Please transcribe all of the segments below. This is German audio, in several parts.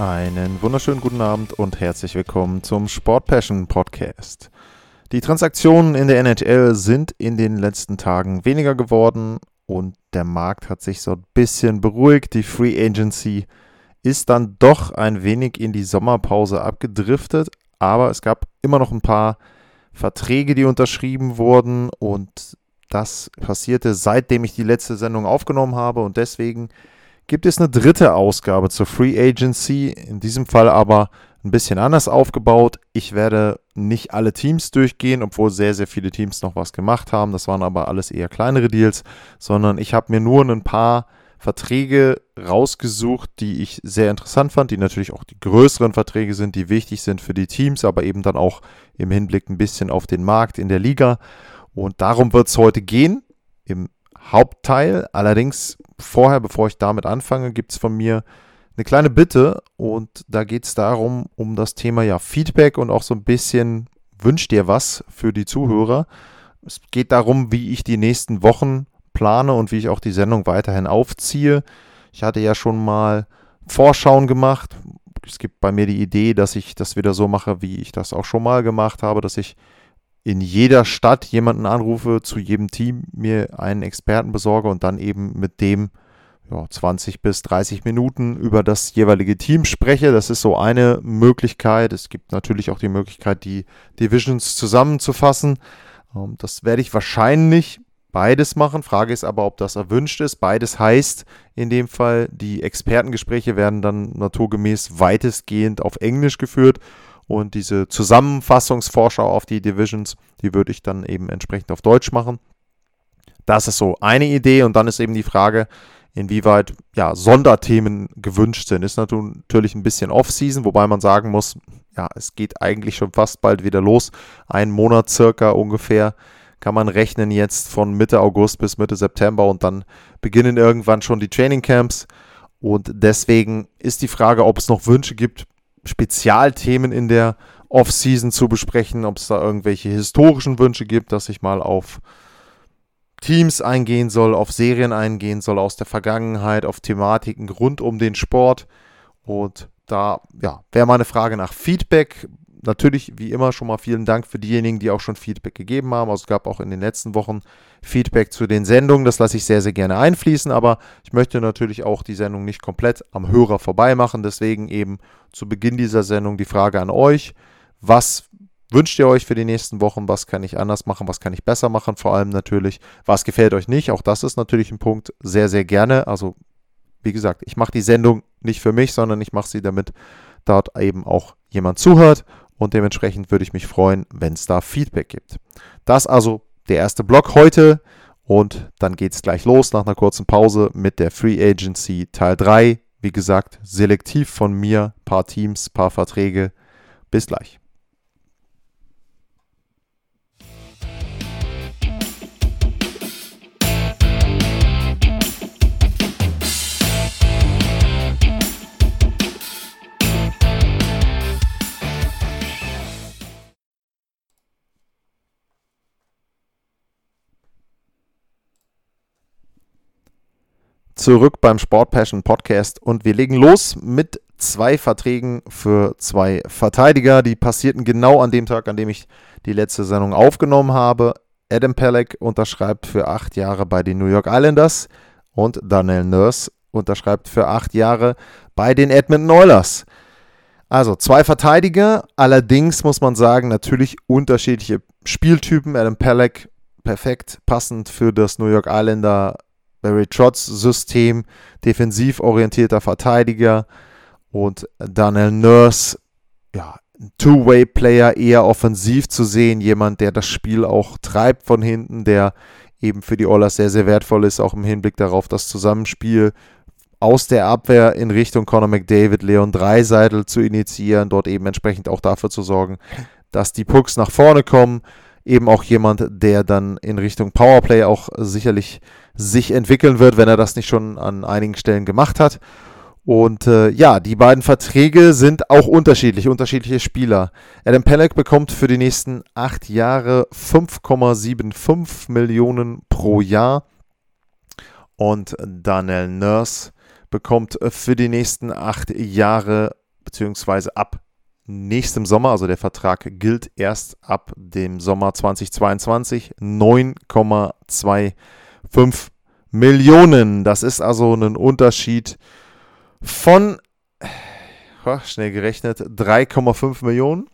Einen wunderschönen guten Abend und herzlich willkommen zum Sport Passion Podcast. Die Transaktionen in der NHL sind in den letzten Tagen weniger geworden und der Markt hat sich so ein bisschen beruhigt. Die Free Agency ist dann doch ein wenig in die Sommerpause abgedriftet, aber es gab immer noch ein paar Verträge, die unterschrieben wurden und das passierte seitdem ich die letzte Sendung aufgenommen habe und deswegen gibt es eine dritte Ausgabe zur Free Agency, in diesem Fall aber ein bisschen anders aufgebaut. Ich werde nicht alle Teams durchgehen, obwohl sehr, sehr viele Teams noch was gemacht haben. Das waren aber alles eher kleinere Deals, sondern ich habe mir nur ein paar Verträge rausgesucht, die ich sehr interessant fand, die natürlich auch die größeren Verträge sind, die wichtig sind für die Teams, aber eben dann auch im Hinblick ein bisschen auf den Markt in der Liga. Und darum wird es heute gehen. Im Hauptteil. Allerdings vorher, bevor ich damit anfange, gibt es von mir eine kleine Bitte und da geht es darum, um das Thema ja Feedback und auch so ein bisschen wünscht dir was für die Zuhörer. Es geht darum, wie ich die nächsten Wochen plane und wie ich auch die Sendung weiterhin aufziehe. Ich hatte ja schon mal Vorschauen gemacht. Es gibt bei mir die Idee, dass ich das wieder so mache, wie ich das auch schon mal gemacht habe, dass ich in jeder Stadt jemanden anrufe, zu jedem Team mir einen Experten besorge und dann eben mit dem ja, 20 bis 30 Minuten über das jeweilige Team spreche. Das ist so eine Möglichkeit. Es gibt natürlich auch die Möglichkeit, die Divisions zusammenzufassen. Ähm, das werde ich wahrscheinlich beides machen. Frage ist aber, ob das erwünscht ist. Beides heißt in dem Fall, die Expertengespräche werden dann naturgemäß weitestgehend auf Englisch geführt und diese Zusammenfassungsvorschau auf die Divisions, die würde ich dann eben entsprechend auf Deutsch machen. Das ist so eine Idee und dann ist eben die Frage, inwieweit ja, Sonderthemen gewünscht sind. Ist natürlich ein bisschen Off-Season, wobei man sagen muss, ja, es geht eigentlich schon fast bald wieder los. Ein Monat circa ungefähr kann man rechnen jetzt von Mitte August bis Mitte September und dann beginnen irgendwann schon die Training Camps. Und deswegen ist die Frage, ob es noch Wünsche gibt, Spezialthemen in der Off-Season zu besprechen, ob es da irgendwelche historischen Wünsche gibt, dass ich mal auf Teams eingehen soll, auf Serien eingehen soll aus der Vergangenheit, auf Thematiken rund um den Sport. Und da ja, wäre meine Frage nach Feedback natürlich, wie immer, schon mal vielen Dank für diejenigen, die auch schon Feedback gegeben haben. Also es gab auch in den letzten Wochen Feedback zu den Sendungen. Das lasse ich sehr, sehr gerne einfließen. Aber ich möchte natürlich auch die Sendung nicht komplett am Hörer vorbei machen. Deswegen eben zu Beginn dieser Sendung die Frage an euch. Was wünscht ihr euch für die nächsten Wochen? Was kann ich anders machen? Was kann ich besser machen? Vor allem natürlich, was gefällt euch nicht? Auch das ist natürlich ein Punkt. Sehr, sehr gerne. Also, wie gesagt, ich mache die Sendung nicht für mich, sondern ich mache sie, damit dort eben auch jemand zuhört und dementsprechend würde ich mich freuen, wenn es da Feedback gibt. Das also der erste Block heute und dann geht es gleich los nach einer kurzen Pause mit der Free Agency Teil 3. Wie gesagt, selektiv von mir, paar Teams, paar Verträge. Bis gleich. Zurück beim Sport Passion Podcast und wir legen los mit zwei Verträgen für zwei Verteidiger. Die passierten genau an dem Tag, an dem ich die letzte Sendung aufgenommen habe. Adam Pelleck unterschreibt für acht Jahre bei den New York Islanders und Daniel Nurse unterschreibt für acht Jahre bei den Edmonton Oilers. Also zwei Verteidiger, allerdings muss man sagen, natürlich unterschiedliche Spieltypen. Adam Pelleck perfekt passend für das New York Islander Barry Trotz System, defensiv orientierter Verteidiger und Daniel Nurse, ja, Two-Way-Player, eher offensiv zu sehen, jemand, der das Spiel auch treibt von hinten, der eben für die Oilers sehr, sehr wertvoll ist, auch im Hinblick darauf, das Zusammenspiel aus der Abwehr in Richtung Conor McDavid, Leon Dreiseitel zu initiieren, dort eben entsprechend auch dafür zu sorgen, dass die Pucks nach vorne kommen. Eben auch jemand, der dann in Richtung Powerplay auch sicherlich sich entwickeln wird, wenn er das nicht schon an einigen Stellen gemacht hat. Und äh, ja, die beiden Verträge sind auch unterschiedlich, unterschiedliche Spieler. Adam Pelleck bekommt für die nächsten acht Jahre 5,75 Millionen pro Jahr. Und Daniel Nurse bekommt für die nächsten acht Jahre, beziehungsweise ab nächstem Sommer, also der Vertrag gilt erst ab dem Sommer 2022, 9,25 Millionen. Das ist also ein Unterschied von, schnell gerechnet, 3,5 Millionen.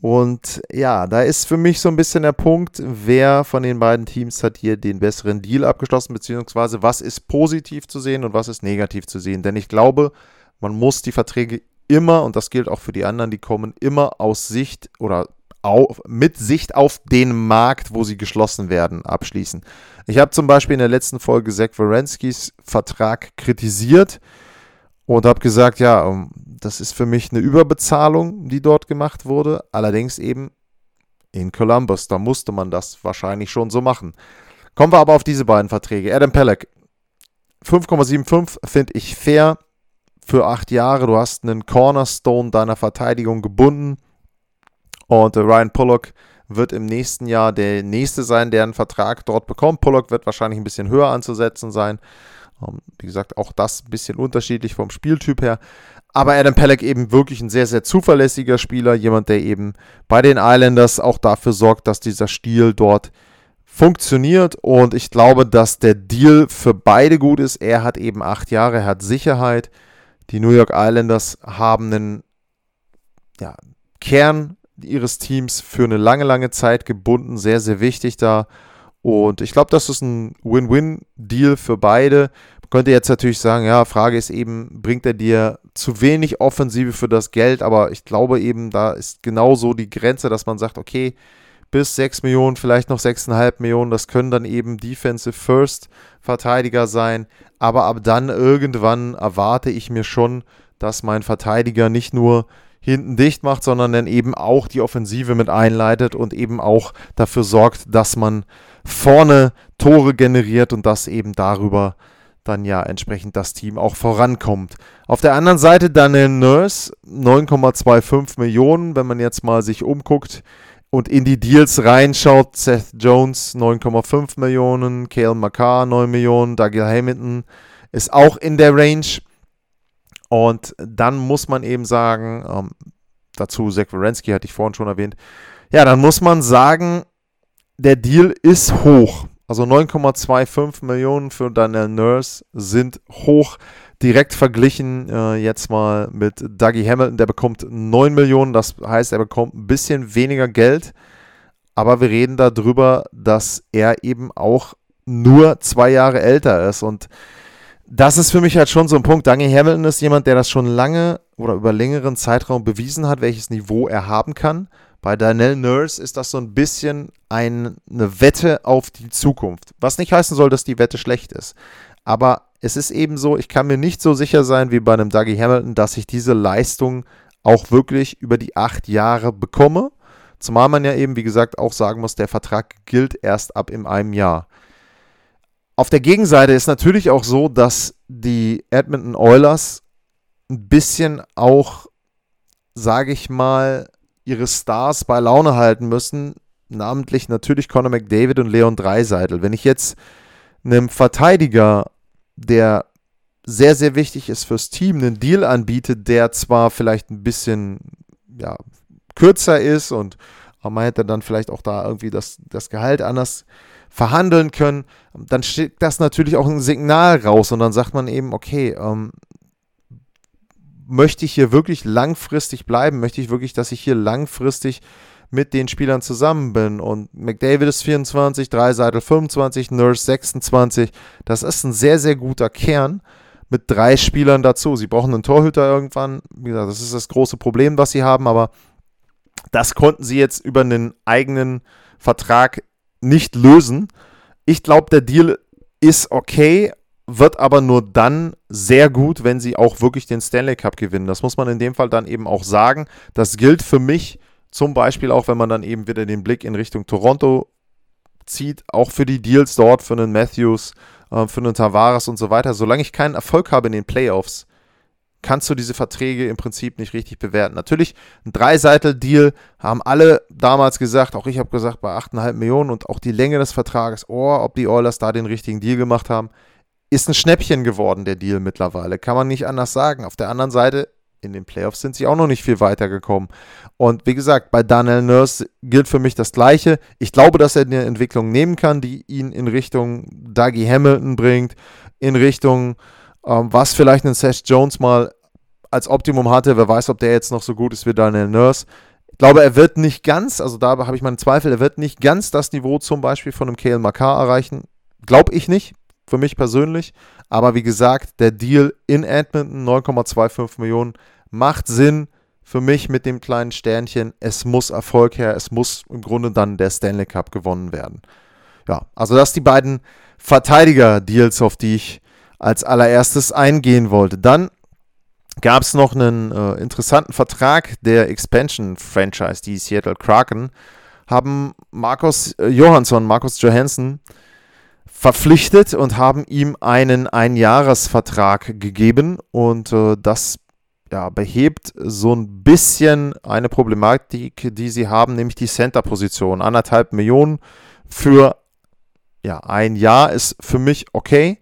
Und ja, da ist für mich so ein bisschen der Punkt, wer von den beiden Teams hat hier den besseren Deal abgeschlossen, beziehungsweise was ist positiv zu sehen und was ist negativ zu sehen. Denn ich glaube, man muss die Verträge immer, und das gilt auch für die anderen, die kommen, immer aus Sicht oder auf, mit Sicht auf den Markt, wo sie geschlossen werden, abschließen. Ich habe zum Beispiel in der letzten Folge Zach Werenskis Vertrag kritisiert und habe gesagt, ja, ähm, das ist für mich eine Überbezahlung, die dort gemacht wurde. Allerdings eben in Columbus. Da musste man das wahrscheinlich schon so machen. Kommen wir aber auf diese beiden Verträge. Adam Pelleck, 5,75 finde ich fair für acht Jahre. Du hast einen Cornerstone deiner Verteidigung gebunden. Und Ryan Pollock wird im nächsten Jahr der nächste sein, der einen Vertrag dort bekommt. Pollock wird wahrscheinlich ein bisschen höher anzusetzen sein. Ähm, wie gesagt, auch das ein bisschen unterschiedlich vom Spieltyp her. Aber Adam Pelleck eben wirklich ein sehr, sehr zuverlässiger Spieler. Jemand, der eben bei den Islanders auch dafür sorgt, dass dieser Stil dort funktioniert. Und ich glaube, dass der Deal für beide gut ist. Er hat eben acht Jahre, er hat Sicherheit. Die New York Islanders haben einen ja, Kern ihres Teams für eine lange, lange Zeit gebunden. Sehr, sehr wichtig da. Und ich glaube, das ist ein Win-Win-Deal für beide. Man könnte jetzt natürlich sagen, ja, Frage ist eben, bringt er dir zu wenig Offensive für das Geld? Aber ich glaube eben, da ist genauso die Grenze, dass man sagt, okay, bis 6 Millionen, vielleicht noch 6,5 Millionen, das können dann eben Defensive First Verteidiger sein. Aber ab dann irgendwann erwarte ich mir schon, dass mein Verteidiger nicht nur hinten dicht macht, sondern dann eben auch die Offensive mit einleitet und eben auch dafür sorgt, dass man vorne Tore generiert und dass eben darüber dann ja entsprechend das Team auch vorankommt. Auf der anderen Seite Daniel Nurse, 9,25 Millionen, wenn man jetzt mal sich umguckt und in die Deals reinschaut. Seth Jones 9,5 Millionen, Kale McCarr 9 Millionen, Douglas Hamilton ist auch in der Range. Und dann muss man eben sagen, ähm, dazu Zach Wierenski hatte ich vorhin schon erwähnt, ja, dann muss man sagen, der Deal ist hoch. Also 9,25 Millionen für Daniel Nurse sind hoch. Direkt verglichen äh, jetzt mal mit Dougie Hamilton, der bekommt 9 Millionen. Das heißt, er bekommt ein bisschen weniger Geld. Aber wir reden darüber, dass er eben auch nur zwei Jahre älter ist. Und das ist für mich halt schon so ein Punkt. Daniel Hamilton ist jemand, der das schon lange oder über längeren Zeitraum bewiesen hat, welches Niveau er haben kann. Bei Daniel Nurse ist das so ein bisschen ein, eine Wette auf die Zukunft. Was nicht heißen soll, dass die Wette schlecht ist. Aber es ist eben so, ich kann mir nicht so sicher sein wie bei einem Dougie Hamilton, dass ich diese Leistung auch wirklich über die acht Jahre bekomme. Zumal man ja eben, wie gesagt, auch sagen muss, der Vertrag gilt erst ab in einem Jahr. Auf der Gegenseite ist natürlich auch so, dass die Edmonton Oilers ein bisschen auch, sage ich mal, ihre Stars bei Laune halten müssen. Namentlich natürlich Conor McDavid und Leon Dreiseitel. Wenn ich jetzt einem Verteidiger, der sehr, sehr wichtig ist fürs Team, einen Deal anbiete, der zwar vielleicht ein bisschen ja, kürzer ist und man hätte dann vielleicht auch da irgendwie das, das Gehalt anders verhandeln können, dann schickt das natürlich auch ein Signal raus und dann sagt man eben, okay, ähm, möchte ich hier wirklich langfristig bleiben? Möchte ich wirklich, dass ich hier langfristig mit den Spielern zusammen bin? Und McDavid ist 24, Dreiseitel 25, Nurse 26. Das ist ein sehr, sehr guter Kern mit drei Spielern dazu. Sie brauchen einen Torhüter irgendwann. Wie gesagt, das ist das große Problem, was sie haben, aber das konnten sie jetzt über einen eigenen Vertrag nicht lösen. Ich glaube, der Deal ist okay, wird aber nur dann sehr gut, wenn sie auch wirklich den Stanley Cup gewinnen. Das muss man in dem Fall dann eben auch sagen. Das gilt für mich zum Beispiel auch, wenn man dann eben wieder den Blick in Richtung Toronto zieht, auch für die Deals dort, für einen Matthews, äh, für einen Tavares und so weiter. Solange ich keinen Erfolg habe in den Playoffs, kannst du diese Verträge im Prinzip nicht richtig bewerten. Natürlich, ein Dreiseitel-Deal haben alle damals gesagt, auch ich habe gesagt, bei 8,5 Millionen und auch die Länge des Vertrages, oh, ob die Oilers da den richtigen Deal gemacht haben ist ein Schnäppchen geworden, der Deal mittlerweile. Kann man nicht anders sagen. Auf der anderen Seite, in den Playoffs sind sie auch noch nicht viel weitergekommen. Und wie gesagt, bei Daniel Nurse gilt für mich das Gleiche. Ich glaube, dass er eine Entwicklung nehmen kann, die ihn in Richtung Dougie Hamilton bringt, in Richtung, ähm, was vielleicht ein Seth Jones mal als Optimum hatte. Wer weiß, ob der jetzt noch so gut ist wie Daniel Nurse. Ich glaube, er wird nicht ganz, also da habe ich meinen Zweifel, er wird nicht ganz das Niveau zum Beispiel von einem Kale Makar erreichen. Glaube ich nicht für mich persönlich. Aber wie gesagt, der Deal in Edmonton, 9,25 Millionen, macht Sinn für mich mit dem kleinen Sternchen. Es muss Erfolg her, es muss im Grunde dann der Stanley Cup gewonnen werden. Ja, also das sind die beiden Verteidiger-Deals, auf die ich als allererstes eingehen wollte. Dann gab es noch einen äh, interessanten Vertrag der Expansion-Franchise, die Seattle Kraken, haben Markus äh, Johansson, Markus Johansson, verpflichtet und haben ihm einen Einjahresvertrag gegeben und äh, das ja, behebt so ein bisschen eine Problematik, die sie haben, nämlich die Center-Position. Anderthalb Millionen für ja, ein Jahr ist für mich okay.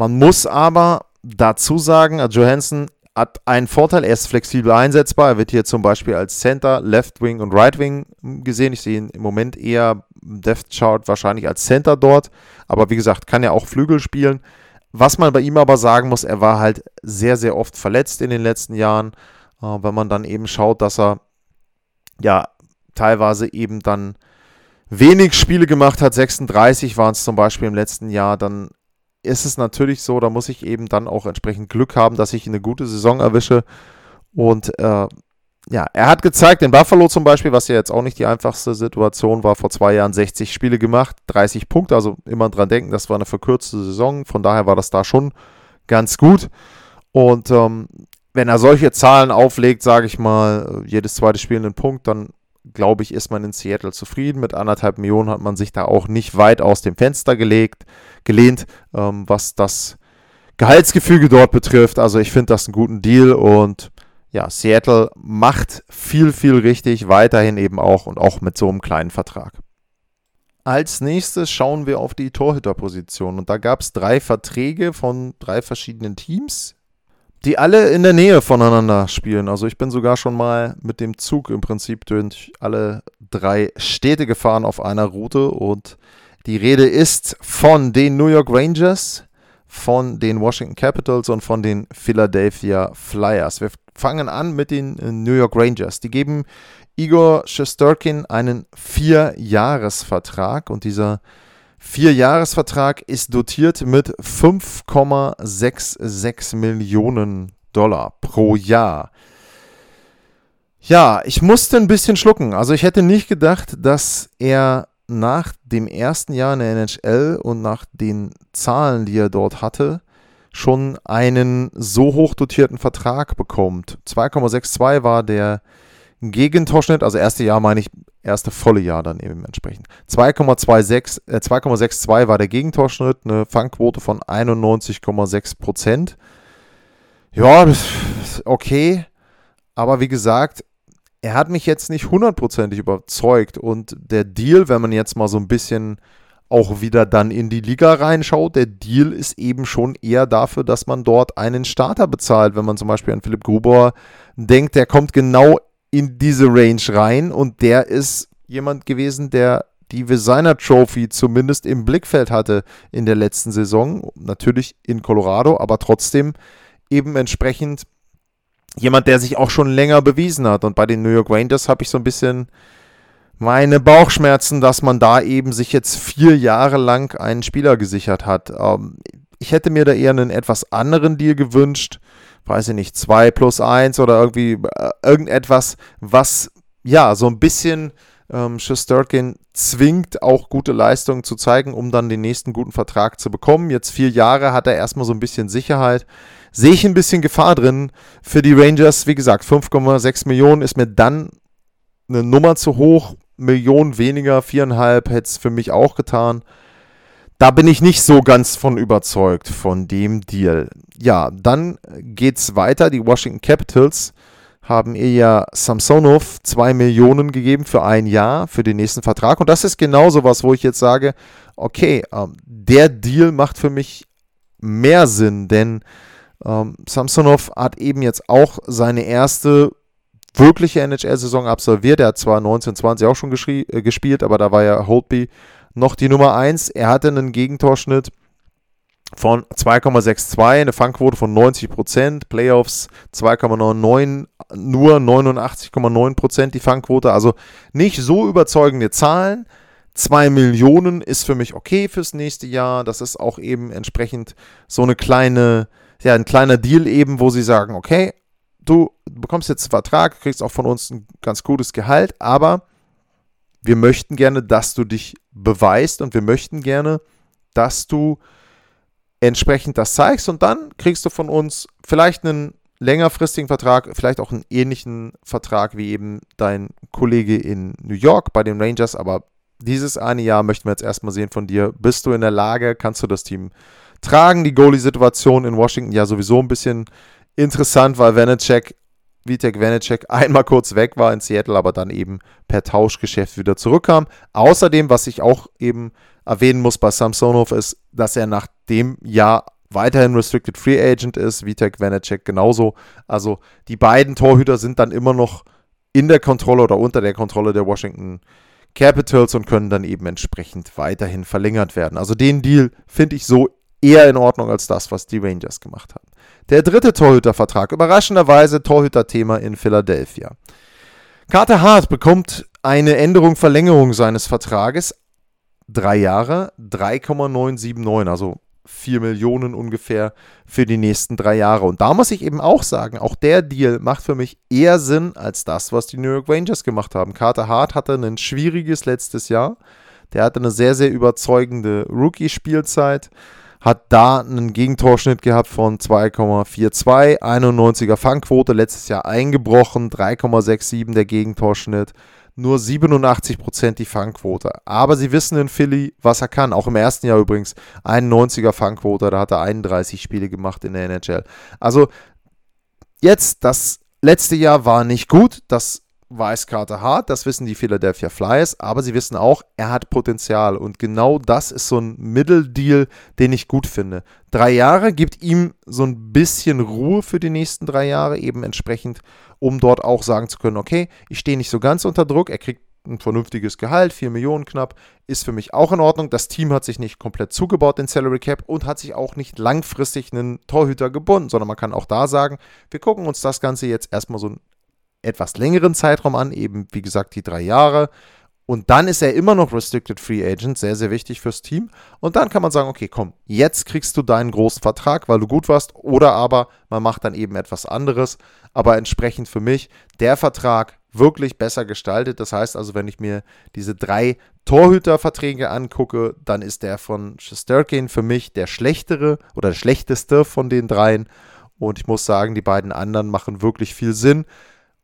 Man muss aber dazu sagen, Johansson hat einen Vorteil, er ist flexibel einsetzbar. Er wird hier zum Beispiel als Center, Left Wing und Right Wing gesehen. Ich sehe ihn im Moment eher Depth Chart wahrscheinlich als Center dort. Aber wie gesagt, kann er auch Flügel spielen. Was man bei ihm aber sagen muss, er war halt sehr, sehr oft verletzt in den letzten Jahren. Äh, wenn man dann eben schaut, dass er ja teilweise eben dann wenig Spiele gemacht hat, 36 waren es zum Beispiel im letzten Jahr, dann ist es natürlich so, da muss ich eben dann auch entsprechend Glück haben, dass ich eine gute Saison erwische. Und äh, ja, er hat gezeigt, in Buffalo zum Beispiel, was ja jetzt auch nicht die einfachste Situation war, vor zwei Jahren 60 Spiele gemacht, 30 Punkte, also immer dran denken, das war eine verkürzte Saison, von daher war das da schon ganz gut. Und ähm, wenn er solche Zahlen auflegt, sage ich mal, jedes zweite Spiel einen Punkt, dann glaube ich, ist man in Seattle zufrieden. Mit anderthalb Millionen hat man sich da auch nicht weit aus dem Fenster gelegt, gelehnt, ähm, was das Gehaltsgefüge dort betrifft. Also ich finde das einen guten Deal und ja, Seattle macht viel, viel richtig, weiterhin eben auch und auch mit so einem kleinen Vertrag. Als nächstes schauen wir auf die Torhüterposition und da gab es drei Verträge von drei verschiedenen Teams die alle in der Nähe voneinander spielen. Also ich bin sogar schon mal mit dem Zug im Prinzip durch alle drei Städte gefahren auf einer Route und die Rede ist von den New York Rangers, von den Washington Capitals und von den Philadelphia Flyers. Wir fangen an mit den New York Rangers. Die geben Igor Shesterkin einen Vierjahresvertrag und dieser Vierjahresvertrag ist dotiert mit 5,66 Millionen Dollar pro Jahr. Ja, ich musste ein bisschen schlucken. Also ich hätte nicht gedacht, dass er nach dem ersten Jahr in der NHL und nach den Zahlen, die er dort hatte, schon einen so hoch dotierten Vertrag bekommt. 2,62 war der Gegentorschnitt, also erste Jahr meine ich, erste volle Jahr dann eben entsprechend. 2,26, äh, 2,62 war der Gegentorschnitt, eine Fangquote von 91,6 Prozent. Ja, okay, aber wie gesagt, er hat mich jetzt nicht hundertprozentig überzeugt und der Deal, wenn man jetzt mal so ein bisschen auch wieder dann in die Liga reinschaut, der Deal ist eben schon eher dafür, dass man dort einen Starter bezahlt. Wenn man zum Beispiel an Philipp Gruber denkt, der kommt genau in diese Range rein und der ist jemand gewesen, der die Designer Trophy zumindest im Blickfeld hatte in der letzten Saison. Natürlich in Colorado, aber trotzdem eben entsprechend jemand, der sich auch schon länger bewiesen hat. Und bei den New York Rangers habe ich so ein bisschen meine Bauchschmerzen, dass man da eben sich jetzt vier Jahre lang einen Spieler gesichert hat. Ähm, ich hätte mir da eher einen etwas anderen Deal gewünscht weiß ich nicht, 2 plus 1 oder irgendwie äh, irgendetwas, was ja so ein bisschen Ähm, Shesterkin zwingt auch gute Leistungen zu zeigen, um dann den nächsten guten Vertrag zu bekommen. Jetzt vier Jahre hat er erstmal so ein bisschen Sicherheit. Sehe ich ein bisschen Gefahr drin für die Rangers. Wie gesagt, 5,6 Millionen ist mir dann eine Nummer zu hoch. Millionen weniger, viereinhalb hätte es für mich auch getan. Da bin ich nicht so ganz von überzeugt von dem Deal. Ja, dann geht's weiter. Die Washington Capitals haben ihr ja Samsonov 2 Millionen gegeben für ein Jahr für den nächsten Vertrag. Und das ist genau so was, wo ich jetzt sage, okay, ähm, der Deal macht für mich mehr Sinn, denn ähm, Samsonov hat eben jetzt auch seine erste wirkliche NHL-Saison absolviert. Er hat zwar 1920 auch schon äh, gespielt, aber da war ja Holtby noch die Nummer 1. Er hatte einen Gegentorschnitt von 2,62, eine Fangquote von 90%, Playoffs 2,99, nur 89,9% die Fangquote, also nicht so überzeugende Zahlen. 2 Millionen ist für mich okay fürs nächste Jahr. Das ist auch eben entsprechend so eine kleine, ja, ein kleiner Deal eben, wo sie sagen, okay, du bekommst jetzt einen Vertrag, kriegst auch von uns ein ganz gutes Gehalt, aber wir möchten gerne, dass du dich beweist und wir möchten gerne, dass du entsprechend das zeigst und dann kriegst du von uns vielleicht einen längerfristigen Vertrag, vielleicht auch einen ähnlichen Vertrag wie eben dein Kollege in New York bei den Rangers, aber dieses eine Jahr möchten wir jetzt erstmal sehen von dir. Bist du in der Lage, kannst du das Team tragen? Die Goalie-Situation in Washington ja sowieso ein bisschen interessant, weil Vanacek, Vitek Vanacek einmal kurz weg war in Seattle, aber dann eben per Tauschgeschäft wieder zurückkam. Außerdem, was ich auch eben erwähnen muss bei Samsonov, ist, dass er nach dem Jahr weiterhin Restricted Free Agent ist, Vitek Vanacek genauso. Also die beiden Torhüter sind dann immer noch in der Kontrolle oder unter der Kontrolle der Washington Capitals und können dann eben entsprechend weiterhin verlängert werden. Also den Deal finde ich so eher in Ordnung als das, was die Rangers gemacht haben. Der dritte Torhütervertrag, überraschenderweise Torhüterthema in Philadelphia. Carter Hart bekommt eine Änderung, Verlängerung seines Vertrages, drei Jahre, 3,979, also 4 Millionen ungefähr für die nächsten drei Jahre. Und da muss ich eben auch sagen, auch der Deal macht für mich eher Sinn als das, was die New York Rangers gemacht haben. Carter Hart hatte ein schwieriges letztes Jahr. Der hatte eine sehr, sehr überzeugende Rookie-Spielzeit. Hat da einen Gegentorschnitt gehabt von 2,42, 91er Fangquote, letztes Jahr eingebrochen, 3,67 der Gegentorschnitt nur 87% die Fangquote. Aber sie wissen in Philly, was er kann. Auch im ersten Jahr übrigens 91er Fangquote, da hat er 31 Spiele gemacht in der NHL. Also jetzt, das letzte Jahr war nicht gut, das weiß Carter Hart, das wissen die Philadelphia Flyers, aber sie wissen auch, er hat Potenzial und genau das ist so ein Mitteldeal, den ich gut finde. Drei Jahre gibt ihm so ein bisschen Ruhe für die nächsten drei Jahre, eben entsprechend um dort auch sagen zu können, okay, ich stehe nicht so ganz unter Druck, er kriegt ein vernünftiges Gehalt, 4 Millionen knapp, ist für mich auch in Ordnung. Das Team hat sich nicht komplett zugebaut, den Salary Cap, und hat sich auch nicht langfristig einen Torhüter gebunden, sondern man kann auch da sagen, wir gucken uns das Ganze jetzt erstmal so einen etwas längeren Zeitraum an, eben wie gesagt die drei Jahre. Und dann ist er immer noch Restricted Free Agent, sehr, sehr wichtig fürs Team. Und dann kann man sagen, okay, komm, jetzt kriegst du deinen großen Vertrag, weil du gut warst. Oder aber man macht dann eben etwas anderes. Aber entsprechend für mich der Vertrag wirklich besser gestaltet. Das heißt also, wenn ich mir diese drei Torhüterverträge angucke, dann ist der von Shesterkin für mich der schlechtere oder der schlechteste von den dreien. Und ich muss sagen, die beiden anderen machen wirklich viel Sinn.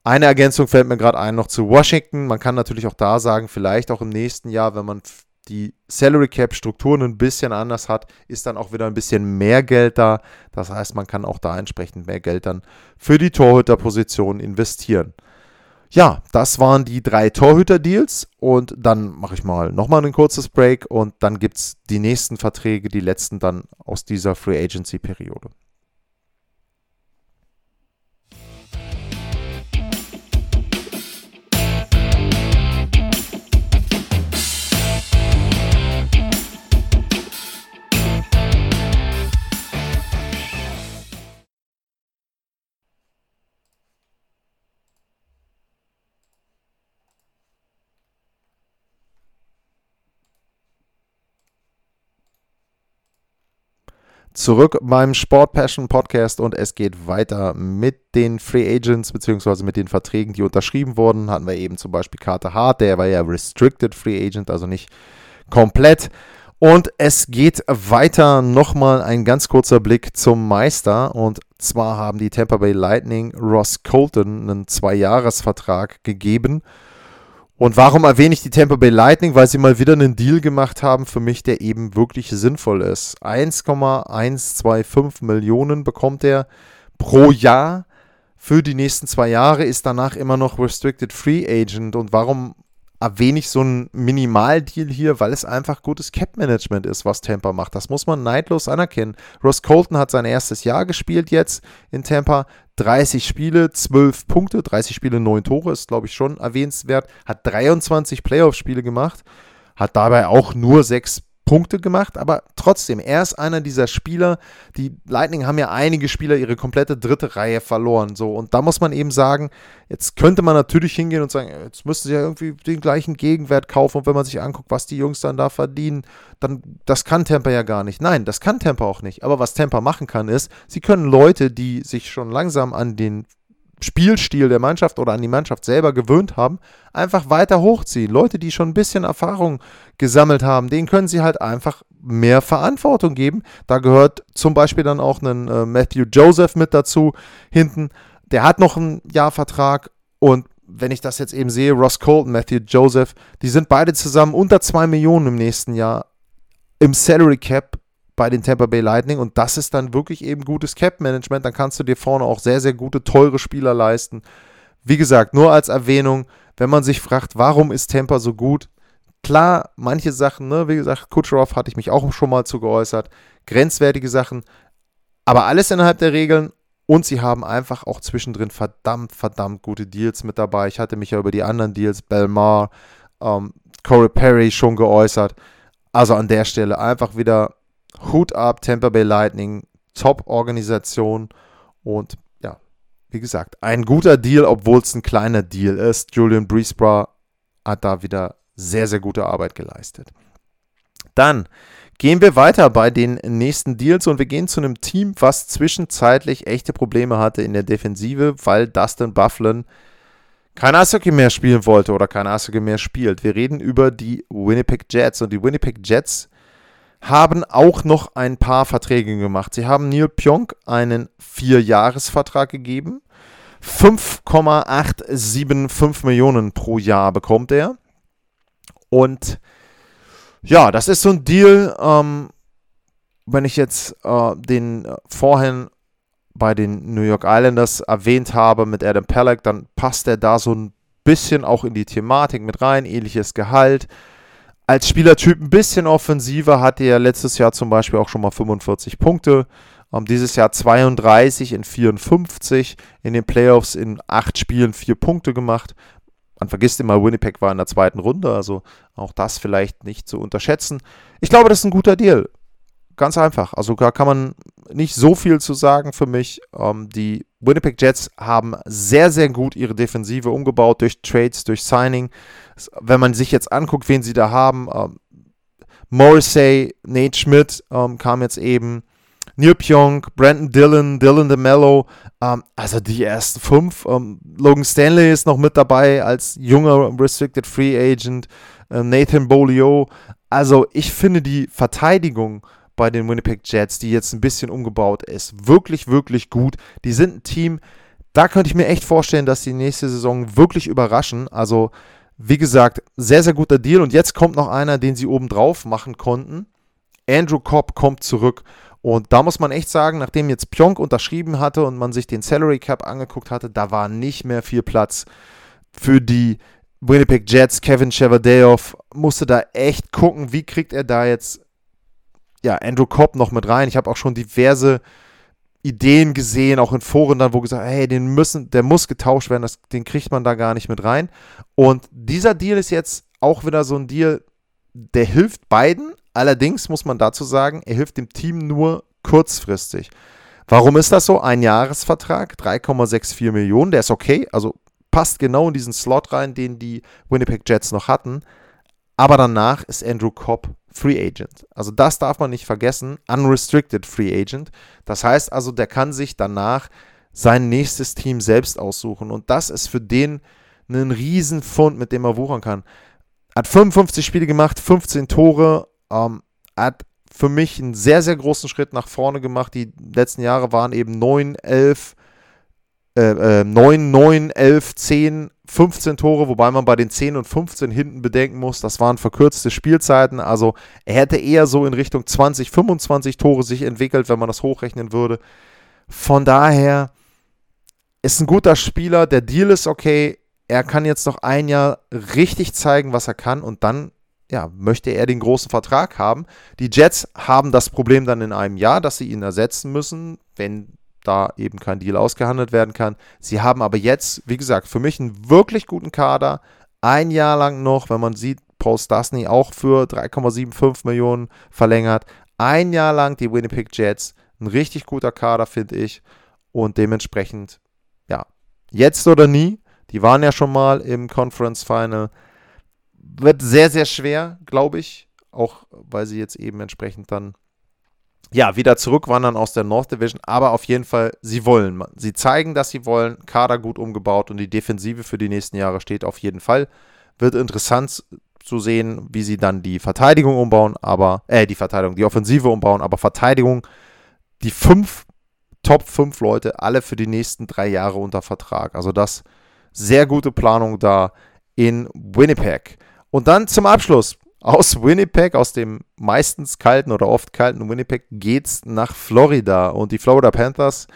Eine Ergänzung fällt mir gerade ein noch zu Washington. Man kann natürlich auch da sagen, vielleicht auch im nächsten Jahr, wenn man die Salary Cap Strukturen ein bisschen anders hat, ist dann auch wieder ein bisschen mehr Geld da. Das heißt, man kann auch da entsprechend mehr Geld dann für die Torhüterposition investieren. Ja, das waren die drei Torhüter-Deals und dann mache ich mal nochmal ein kurzes Break und dann gibt es die nächsten Verträge, die letzten dann aus dieser Free Agency-Periode. Zurück beim Sport Passion Podcast und es geht weiter mit den Free Agents beziehungsweise mit den Verträgen, die unterschrieben wurden. Hatten wir eben zum Beispiel Carter Hart, der war ja Restricted Free Agent, also nicht komplett. Und es geht weiter. Nochmal ein ganz kurzer Blick zum Meister. Und zwar haben die Tampa Bay Lightning Ross Colton einen Zwei-Jahres-Vertrag gegeben. Und warum erwähne ich die Tampa Bay Lightning? Weil sie mal wieder einen Deal gemacht haben für mich, der eben wirklich sinnvoll ist. 1,125 Millionen bekommt er pro Jahr für die nächsten zwei Jahre, ist danach immer noch Restricted Free Agent. Und warum erwähne ich so einen Minimaldeal hier, weil es einfach gutes Cap-Management ist, was Tampa macht. Das muss man neidlos anerkennen. Ross Colton hat sein erstes Jahr gespielt jetzt in Tampa. 30 Spiele, 12 Punkte, 30 Spiele, 9 Tore, ist glaube ich schon erwähnenswert. Hat 23 Playoff-Spiele gemacht, hat dabei auch nur 6 Punkte gemacht, aber trotzdem, er ist einer dieser Spieler, die Lightning haben ja einige Spieler ihre komplette dritte Reihe verloren, so und da muss man eben sagen, jetzt könnte man natürlich hingehen und sagen, jetzt müssten sie ja irgendwie den gleichen Gegenwert kaufen und wenn man sich anguckt, was die Jungs dann da verdienen, dann das kann Tampa ja gar nicht. Nein, das kann Tampa auch nicht, aber was Tampa machen kann ist, sie können Leute, die sich schon langsam an den Spielstil der Mannschaft oder an die Mannschaft selber gewöhnt haben, einfach weiter hochziehen. Leute, die schon ein bisschen Erfahrung gesammelt haben, denen können sie halt einfach mehr Verantwortung geben. Da gehört zum Beispiel dann auch ein äh, Matthew Joseph mit dazu hinten. Der hat noch einen Jahrvertrag und wenn ich das jetzt eben sehe, Ross Colton, Matthew Joseph, die sind beide zusammen unter 2 Millionen im nächsten Jahr im Salary Cap bei den Tampa Bay Lightning und das ist dann wirklich eben gutes Cap-Management. Dann kannst du dir vorne auch sehr, sehr gute, teure Spieler leisten. Wie gesagt, nur als Erwähnung, wenn man sich fragt, warum ist Tampa so gut? Klar, manche Sachen, ne, wie gesagt, Kucherov hatte ich mich auch schon mal zu geäußert, grenzwertige Sachen, aber alles innerhalb der Regeln und sie haben einfach auch zwischendrin verdammt, verdammt gute Deals mit dabei. Ich hatte mich ja über die anderen Deals, Belmar, ähm, Corey Perry schon geäußert. Also an der Stelle einfach wieder Hut ab, Tampa Bay Lightning, Top-Organisation und ja, wie gesagt, ein guter Deal, obwohl es ein kleiner Deal ist. Julian Breesbra hat da wieder sehr, sehr gute Arbeit geleistet. Dann gehen wir weiter bei den nächsten Deals und wir gehen zu einem Team, was zwischenzeitlich echte Probleme hatte in der Defensive, weil Dustin Bufflin kein Eishockey mehr spielen wollte oder kein Eishockey mehr spielt. Wir reden über die Winnipeg Jets und die Winnipeg Jets haben auch noch ein paar Verträge gemacht. Sie haben Neil Pionk einen Vierjahresvertrag gegeben. 5,875 Millionen pro Jahr bekommt er. Und ja, das ist so ein Deal, ähm, wenn ich jetzt äh, den äh, vorhin bei den New York Islanders erwähnt habe mit Adam Pelleck, dann passt er da so ein bisschen auch in die Thematik mit rein, ähnliches Gehalt als Spielertyp ein bisschen offensiver, hatte er letztes Jahr zum Beispiel auch schon mal 45 Punkte. Um, dieses Jahr 32 in 54, in den Playoffs in acht Spielen vier Punkte gemacht. Man vergisst immer, Winnipeg war in der zweiten Runde, also auch das vielleicht nicht zu unterschätzen. Ich glaube, das ist ein guter Deal. Ganz einfach. Also da kann man nicht so viel zu sagen für mich. Ähm, die Winnipeg Jets haben sehr, sehr gut ihre Defensive umgebaut durch Trades, durch Signing. Wenn man sich jetzt anguckt, wen sie da haben, ähm, Morrissey, Nate Schmidt ähm, kam jetzt eben, Neil Pionk, Brandon Dillon, Dylan DeMello, ähm, also die ersten fünf. Ähm, Logan Stanley ist noch mit dabei als junger Restricted Free Agent, äh, Nathan Bolio. Also ich finde die Verteidigung bei den Winnipeg Jets, die jetzt ein bisschen umgebaut ist. Wirklich, wirklich gut. Die sind ein Team, da könnte ich mir echt vorstellen, dass die nächste Saison wirklich überraschen. Also, wie gesagt, sehr, sehr guter Deal. Und jetzt kommt noch einer, den sie obendrauf machen konnten. Andrew Cobb kommt zurück. Und da muss man echt sagen, nachdem jetzt Pionk unterschrieben hatte und man sich den Salary Cap angeguckt hatte, da war nicht mehr viel Platz für die Winnipeg Jets. Kevin Chevadeoff musste da echt gucken, wie kriegt er da jetzt ja, Andrew Cobb noch mit rein. Ich habe auch schon diverse Ideen gesehen, auch in Foren dann, wo gesagt, hey, den müssen, der muss getauscht werden, das, den kriegt man da gar nicht mit rein. Und dieser Deal ist jetzt auch wieder so ein Deal, der hilft beiden. Allerdings muss man dazu sagen, er hilft dem Team nur kurzfristig. Warum ist das so? Ein Jahresvertrag, 3,64 Millionen, der ist okay, also passt genau in diesen Slot rein, den die Winnipeg Jets noch hatten. Aber danach ist Andrew Cobb Free Agent. Also das darf man nicht vergessen. Unrestricted Free Agent. Das heißt also, der kann sich danach sein nächstes Team selbst aussuchen. Und das ist für den ein Riesenfund, mit dem er wuchern kann. Hat 55 Spiele gemacht, 15 Tore, ähm, hat für mich einen sehr, sehr großen Schritt nach vorne gemacht. Die letzten Jahre waren eben 9, 11, äh, 9, 9, 11, 10, 15 Tore, wobei man bei den 10 und 15 hinten bedenken muss, das waren verkürzte Spielzeiten. Also er hätte eher so in Richtung 20, 25 Tore sich entwickelt, wenn man das hochrechnen würde. Von daher ist ein guter Spieler, der Deal ist okay. Er kann jetzt noch ein Jahr richtig zeigen, was er kann und dann ja, möchte er den großen Vertrag haben. Die Jets haben das Problem dann in einem Jahr, dass sie ihn ersetzen müssen, wenn da eben kein Deal ausgehandelt werden kann. Sie haben aber jetzt, wie gesagt, für mich einen wirklich guten Kader. Ein Jahr lang noch, wenn man sieht, Paul Stasny auch für 3,75 Millionen verlängert. Ein Jahr lang die Winnipeg Jets. Ein richtig guter Kader, finde ich. Und dementsprechend, ja, jetzt oder nie. Die waren ja schon mal im Conference Final. Wird sehr, sehr schwer, glaube ich. Auch weil sie jetzt eben entsprechend dann ja, wieder zurückwandern aus der North Division, aber auf jeden Fall, sie wollen. Sie zeigen, dass sie wollen, Kader gut umgebaut und die Defensive für die nächsten Jahre steht auf jeden Fall. Wird interessant zu sehen, wie sie dann die Verteidigung umbauen, aber, äh, die Verteidigung, die Offensive umbauen, aber Verteidigung, die fünf, Top 5 Leute, alle für die nächsten drei Jahre unter Vertrag. Also das sehr gute Planung da in Winnipeg. Und dann zum Abschluss aus Winnipeg, aus dem meistens kalten oder oft kalten Winnipeg, geht's nach Florida. Und die Florida Panthers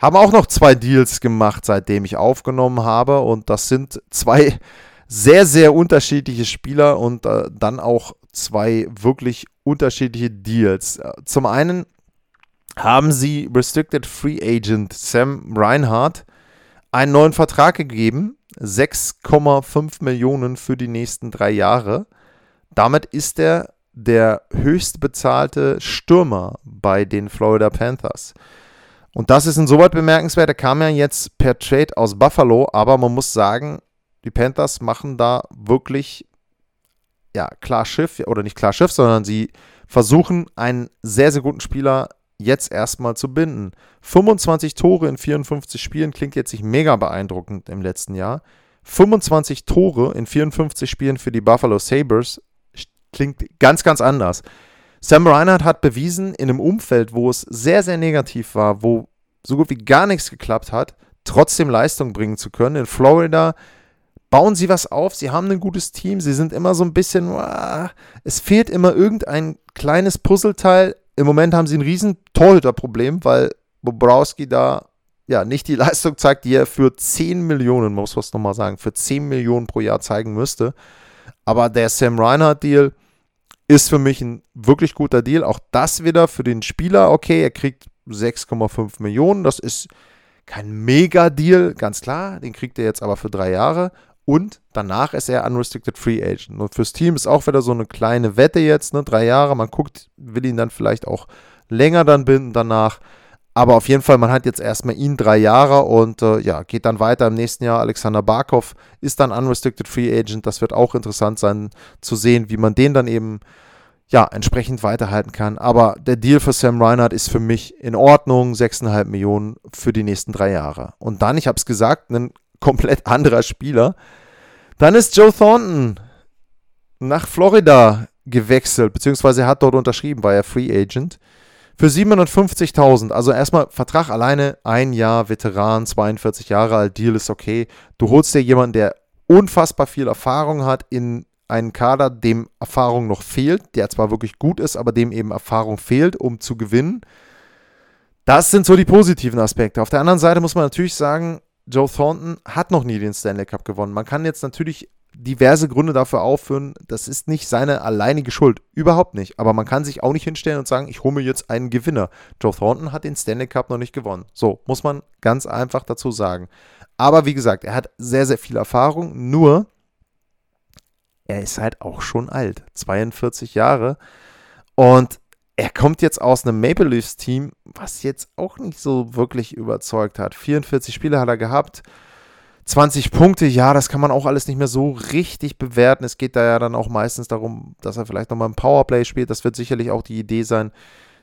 haben auch noch zwei Deals gemacht, seitdem ich aufgenommen habe. Und das sind zwei sehr, sehr unterschiedliche Spieler und äh, dann auch zwei wirklich unterschiedliche Deals. Zum einen haben sie Restricted Free Agent Sam Reinhardt einen neuen Vertrag gegeben. 6,5 Millionen für die nächsten drei Jahre. Damit ist er der höchst bezahlte Stürmer bei den Florida Panthers. Und das ist insoweit bemerkenswert. Er kam ja jetzt per Trade aus Buffalo, aber man muss sagen, die Panthers machen da wirklich, ja, klar Schiff, oder nicht klar Schiff, sondern sie versuchen einen sehr, sehr guten Spieler jetzt erstmal zu binden. 25 Tore in 54 Spielen klingt jetzt nicht mega beeindruckend im letzten Jahr. 25 Tore in 54 Spielen für die Buffalo Sabres klingt ganz, ganz anders. Sam Reinhardt hat bewiesen, in einem Umfeld, wo es sehr, sehr negativ war, wo so gut wie gar nichts geklappt hat, trotzdem Leistung bringen zu können. In Florida bauen sie was auf, sie haben ein gutes Team, sie sind immer so ein bisschen, es fehlt immer irgendein kleines Puzzleteil. Im Moment haben sie ein riesen Torhüterproblem, weil Bobrowski da ja nicht die Leistung zeigt, die er für 10 Millionen, muss man es nochmal sagen, für 10 Millionen pro Jahr zeigen müsste. Aber der Sam Reinhardt-Deal ist für mich ein wirklich guter Deal. Auch das wieder für den Spieler okay. Er kriegt 6,5 Millionen. Das ist kein Mega-Deal, ganz klar. Den kriegt er jetzt aber für drei Jahre. Und danach ist er Unrestricted Free Agent. Und fürs Team ist auch wieder so eine kleine Wette jetzt, ne? Drei Jahre. Man guckt, will ihn dann vielleicht auch länger dann binden danach. Aber auf jeden Fall, man hat jetzt erstmal ihn drei Jahre und äh, ja, geht dann weiter im nächsten Jahr. Alexander Barkov ist dann Unrestricted Free Agent. Das wird auch interessant sein zu sehen, wie man den dann eben ja, entsprechend weiterhalten kann. Aber der Deal für Sam Reinhardt ist für mich in Ordnung. 6,5 Millionen für die nächsten drei Jahre. Und dann, ich habe es gesagt, ein komplett anderer Spieler. Dann ist Joe Thornton nach Florida gewechselt, beziehungsweise er hat dort unterschrieben, war er Free Agent. Für 750.000, also erstmal Vertrag alleine, ein Jahr, Veteran, 42 Jahre alt, Deal ist okay. Du holst dir jemanden, der unfassbar viel Erfahrung hat in einen Kader, dem Erfahrung noch fehlt, der zwar wirklich gut ist, aber dem eben Erfahrung fehlt, um zu gewinnen. Das sind so die positiven Aspekte. Auf der anderen Seite muss man natürlich sagen, Joe Thornton hat noch nie den Stanley Cup gewonnen. Man kann jetzt natürlich diverse Gründe dafür aufführen. Das ist nicht seine alleinige Schuld. Überhaupt nicht. Aber man kann sich auch nicht hinstellen und sagen, ich hole mir jetzt einen Gewinner. Joe Thornton hat den Stanley Cup noch nicht gewonnen. So, muss man ganz einfach dazu sagen. Aber wie gesagt, er hat sehr, sehr viel Erfahrung. Nur, er ist halt auch schon alt. 42 Jahre. Und er kommt jetzt aus einem Maple Leafs Team, was jetzt auch nicht so wirklich überzeugt hat. 44 Spiele hat er gehabt. 20 Punkte, ja, das kann man auch alles nicht mehr so richtig bewerten. Es geht da ja dann auch meistens darum, dass er vielleicht nochmal ein Powerplay spielt. Das wird sicherlich auch die Idee sein,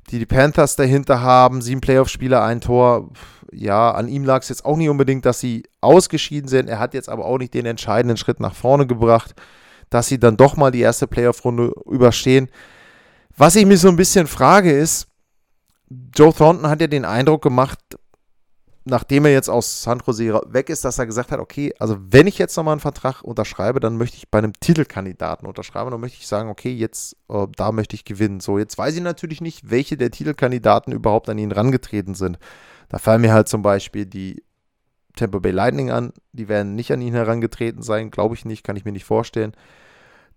die die Panthers dahinter haben. Sieben Playoff-Spieler, ein Tor. Ja, an ihm lag es jetzt auch nicht unbedingt, dass sie ausgeschieden sind. Er hat jetzt aber auch nicht den entscheidenden Schritt nach vorne gebracht, dass sie dann doch mal die erste Playoff-Runde überstehen. Was ich mir so ein bisschen frage ist, Joe Thornton hat ja den Eindruck gemacht, nachdem er jetzt aus San Jose weg ist, dass er gesagt hat, okay, also wenn ich jetzt nochmal einen Vertrag unterschreibe, dann möchte ich bei einem Titelkandidaten unterschreiben. Dann möchte ich sagen, okay, jetzt, äh, da möchte ich gewinnen. So, jetzt weiß ich natürlich nicht, welche der Titelkandidaten überhaupt an ihn rangetreten sind. Da fallen mir halt zum Beispiel die Tampa Bay Lightning an. Die werden nicht an ihn herangetreten sein, glaube ich nicht, kann ich mir nicht vorstellen.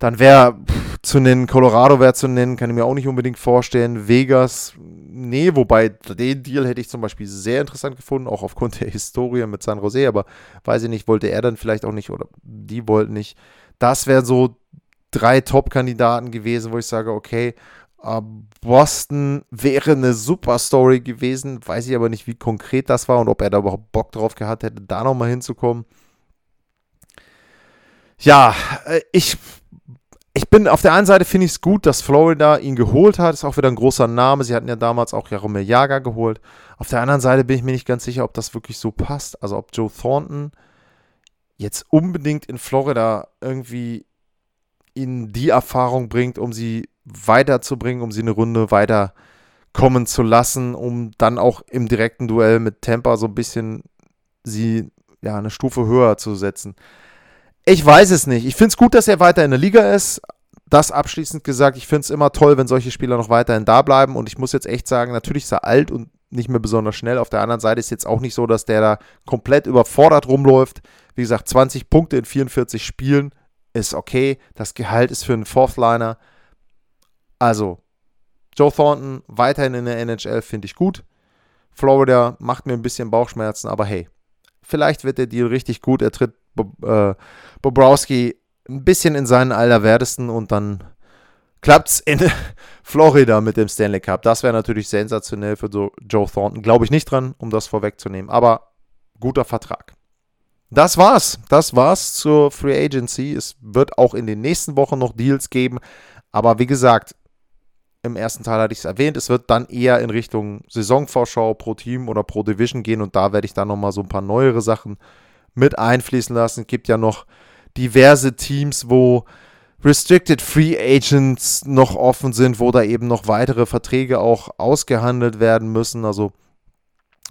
Dann wäre zu nennen, Colorado wäre zu nennen, kann ich mir auch nicht unbedingt vorstellen. Vegas, nee, wobei den Deal hätte ich zum Beispiel sehr interessant gefunden, auch aufgrund der Historie mit San Jose, aber weiß ich nicht, wollte er dann vielleicht auch nicht oder die wollten nicht. Das wären so drei Top-Kandidaten gewesen, wo ich sage, okay, äh, Boston wäre eine super Story gewesen, weiß ich aber nicht, wie konkret das war und ob er da überhaupt Bock drauf gehabt hätte, da nochmal hinzukommen. Ja, äh, ich ich bin auf der einen Seite finde ich es gut, dass Florida ihn geholt hat. Ist auch wieder ein großer Name. Sie hatten ja damals auch Jaromir Jager geholt. Auf der anderen Seite bin ich mir nicht ganz sicher, ob das wirklich so passt. Also ob Joe Thornton jetzt unbedingt in Florida irgendwie ihnen die Erfahrung bringt, um sie weiterzubringen, um sie eine Runde weiterkommen zu lassen, um dann auch im direkten Duell mit Tampa so ein bisschen sie ja eine Stufe höher zu setzen. Ich weiß es nicht. Ich finde es gut, dass er weiter in der Liga ist. Das abschließend gesagt, ich finde es immer toll, wenn solche Spieler noch weiterhin da bleiben. Und ich muss jetzt echt sagen, natürlich ist er alt und nicht mehr besonders schnell. Auf der anderen Seite ist jetzt auch nicht so, dass der da komplett überfordert rumläuft. Wie gesagt, 20 Punkte in 44 Spielen ist okay. Das Gehalt ist für einen Fourth-Liner. Also, Joe Thornton weiterhin in der NHL finde ich gut. Florida macht mir ein bisschen Bauchschmerzen, aber hey, vielleicht wird der Deal richtig gut. Er tritt äh, Bobrowski ein bisschen in seinen Allerwertesten und dann klappt es in Florida mit dem Stanley Cup. Das wäre natürlich sensationell für Joe Thornton. Glaube ich nicht dran, um das vorwegzunehmen, aber guter Vertrag. Das war's. Das war's zur Free Agency. Es wird auch in den nächsten Wochen noch Deals geben. Aber wie gesagt, im ersten Teil hatte ich es erwähnt, es wird dann eher in Richtung Saisonvorschau pro Team oder pro Division gehen und da werde ich dann nochmal so ein paar neuere Sachen mit einfließen lassen. Es gibt ja noch diverse Teams, wo Restricted Free Agents noch offen sind, wo da eben noch weitere Verträge auch ausgehandelt werden müssen. Also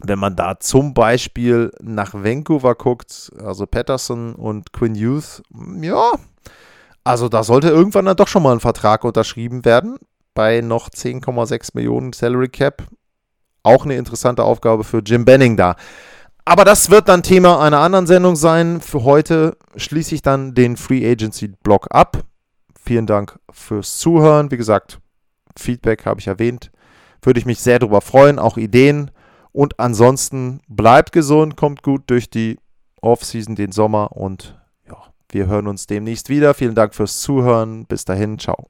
wenn man da zum Beispiel nach Vancouver guckt, also Patterson und Quinn Youth, ja, also da sollte irgendwann dann doch schon mal ein Vertrag unterschrieben werden bei noch 10,6 Millionen Salary Cap. Auch eine interessante Aufgabe für Jim Benning da. Aber das wird dann Thema einer anderen Sendung sein. Für heute schließe ich dann den Free Agency Blog ab. Vielen Dank fürs Zuhören. Wie gesagt, Feedback habe ich erwähnt. Würde ich mich sehr darüber freuen, auch Ideen. Und ansonsten bleibt gesund, kommt gut durch die Offseason, den Sommer und ja, wir hören uns demnächst wieder. Vielen Dank fürs Zuhören. Bis dahin, ciao.